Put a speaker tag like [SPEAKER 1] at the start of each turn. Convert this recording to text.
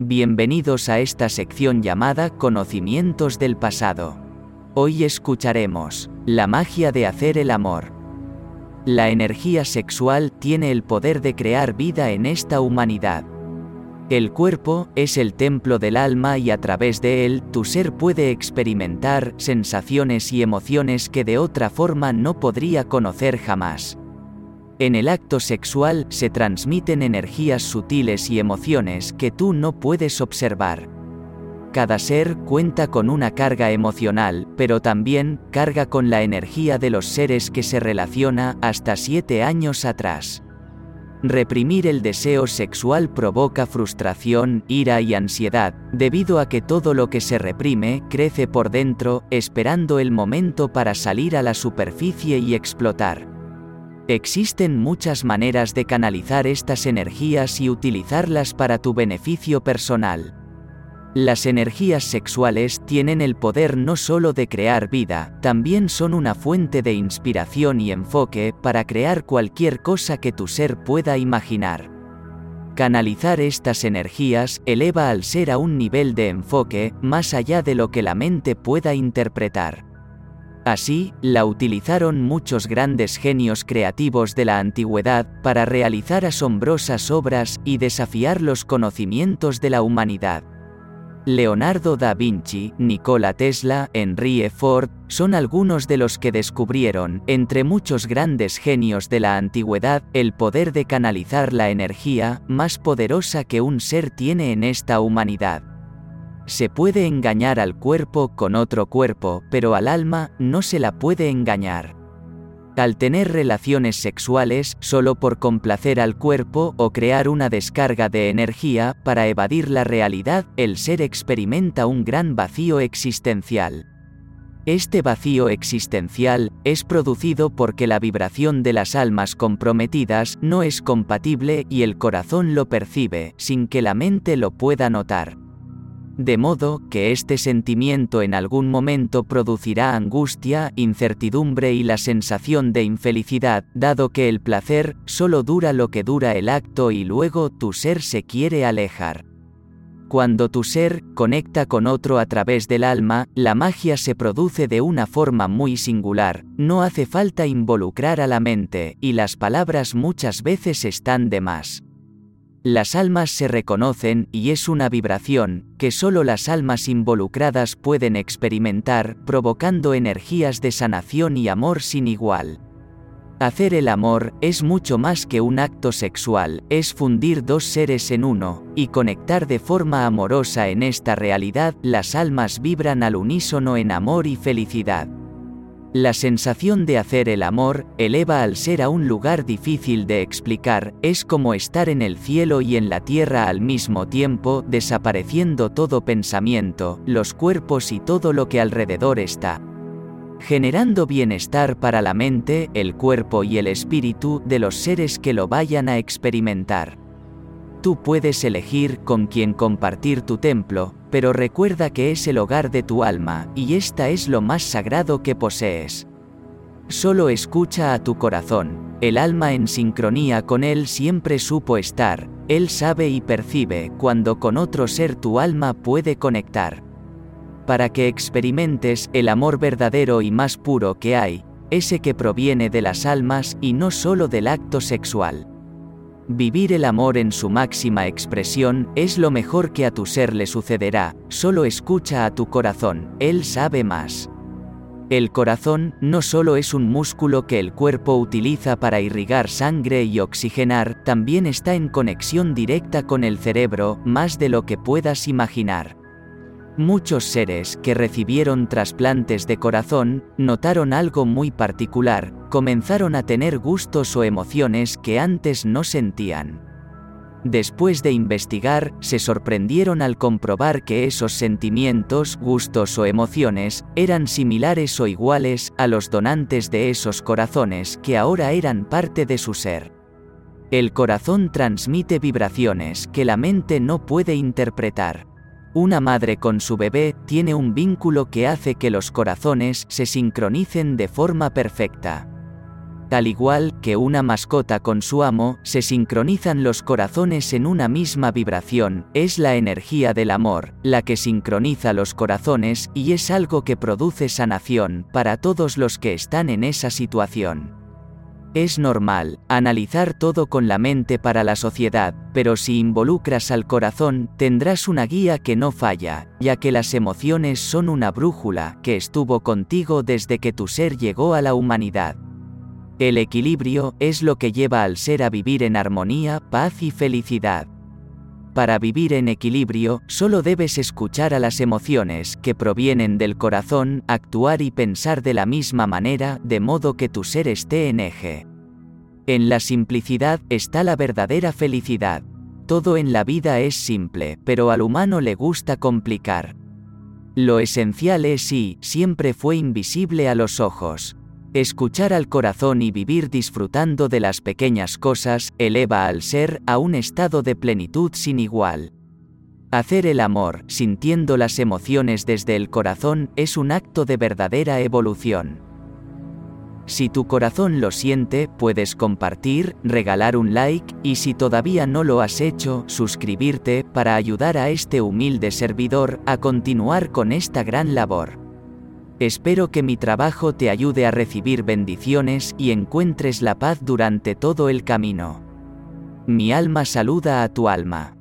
[SPEAKER 1] Bienvenidos a esta sección llamada Conocimientos del pasado. Hoy escucharemos la magia de hacer el amor. La energía sexual tiene el poder de crear vida en esta humanidad. El cuerpo es el templo del alma y a través de él tu ser puede experimentar sensaciones y emociones que de otra forma no podría conocer jamás. En el acto sexual se transmiten energías sutiles y emociones que tú no puedes observar. Cada ser cuenta con una carga emocional, pero también carga con la energía de los seres que se relaciona hasta siete años atrás. Reprimir el deseo sexual provoca frustración, ira y ansiedad, debido a que todo lo que se reprime crece por dentro, esperando el momento para salir a la superficie y explotar. Existen muchas maneras de canalizar estas energías y utilizarlas para tu beneficio personal. Las energías sexuales tienen el poder no solo de crear vida, también son una fuente de inspiración y enfoque para crear cualquier cosa que tu ser pueda imaginar. Canalizar estas energías eleva al ser a un nivel de enfoque más allá de lo que la mente pueda interpretar. Así, la utilizaron muchos grandes genios creativos de la antigüedad para realizar asombrosas obras y desafiar los conocimientos de la humanidad. Leonardo da Vinci, Nikola Tesla, Henry Ford, son algunos de los que descubrieron, entre muchos grandes genios de la antigüedad, el poder de canalizar la energía más poderosa que un ser tiene en esta humanidad. Se puede engañar al cuerpo con otro cuerpo, pero al alma no se la puede engañar. Al tener relaciones sexuales solo por complacer al cuerpo o crear una descarga de energía para evadir la realidad, el ser experimenta un gran vacío existencial. Este vacío existencial es producido porque la vibración de las almas comprometidas no es compatible y el corazón lo percibe, sin que la mente lo pueda notar de modo que este sentimiento en algún momento producirá angustia, incertidumbre y la sensación de infelicidad, dado que el placer solo dura lo que dura el acto y luego tu ser se quiere alejar. Cuando tu ser conecta con otro a través del alma, la magia se produce de una forma muy singular, no hace falta involucrar a la mente, y las palabras muchas veces están de más. Las almas se reconocen y es una vibración que solo las almas involucradas pueden experimentar, provocando energías de sanación y amor sin igual. Hacer el amor es mucho más que un acto sexual, es fundir dos seres en uno, y conectar de forma amorosa en esta realidad, las almas vibran al unísono en amor y felicidad. La sensación de hacer el amor eleva al ser a un lugar difícil de explicar, es como estar en el cielo y en la tierra al mismo tiempo, desapareciendo todo pensamiento, los cuerpos y todo lo que alrededor está. Generando bienestar para la mente, el cuerpo y el espíritu de los seres que lo vayan a experimentar. Tú puedes elegir con quién compartir tu templo, pero recuerda que es el hogar de tu alma, y esta es lo más sagrado que posees. Solo escucha a tu corazón, el alma en sincronía con él siempre supo estar, él sabe y percibe cuando con otro ser tu alma puede conectar. Para que experimentes el amor verdadero y más puro que hay, ese que proviene de las almas y no solo del acto sexual. Vivir el amor en su máxima expresión es lo mejor que a tu ser le sucederá, solo escucha a tu corazón, él sabe más. El corazón no solo es un músculo que el cuerpo utiliza para irrigar sangre y oxigenar, también está en conexión directa con el cerebro, más de lo que puedas imaginar. Muchos seres que recibieron trasplantes de corazón notaron algo muy particular, comenzaron a tener gustos o emociones que antes no sentían. Después de investigar, se sorprendieron al comprobar que esos sentimientos, gustos o emociones eran similares o iguales a los donantes de esos corazones que ahora eran parte de su ser. El corazón transmite vibraciones que la mente no puede interpretar. Una madre con su bebé tiene un vínculo que hace que los corazones se sincronicen de forma perfecta. Al igual que una mascota con su amo, se sincronizan los corazones en una misma vibración, es la energía del amor, la que sincroniza los corazones y es algo que produce sanación para todos los que están en esa situación. Es normal analizar todo con la mente para la sociedad, pero si involucras al corazón, tendrás una guía que no falla, ya que las emociones son una brújula que estuvo contigo desde que tu ser llegó a la humanidad. El equilibrio es lo que lleva al ser a vivir en armonía, paz y felicidad. Para vivir en equilibrio, solo debes escuchar a las emociones que provienen del corazón, actuar y pensar de la misma manera, de modo que tu ser esté en eje. En la simplicidad está la verdadera felicidad. Todo en la vida es simple, pero al humano le gusta complicar. Lo esencial es y siempre fue invisible a los ojos. Escuchar al corazón y vivir disfrutando de las pequeñas cosas eleva al ser a un estado de plenitud sin igual. Hacer el amor, sintiendo las emociones desde el corazón, es un acto de verdadera evolución. Si tu corazón lo siente, puedes compartir, regalar un like, y si todavía no lo has hecho, suscribirte para ayudar a este humilde servidor a continuar con esta gran labor. Espero que mi trabajo te ayude a recibir bendiciones y encuentres la paz durante todo el camino. Mi alma saluda a tu alma.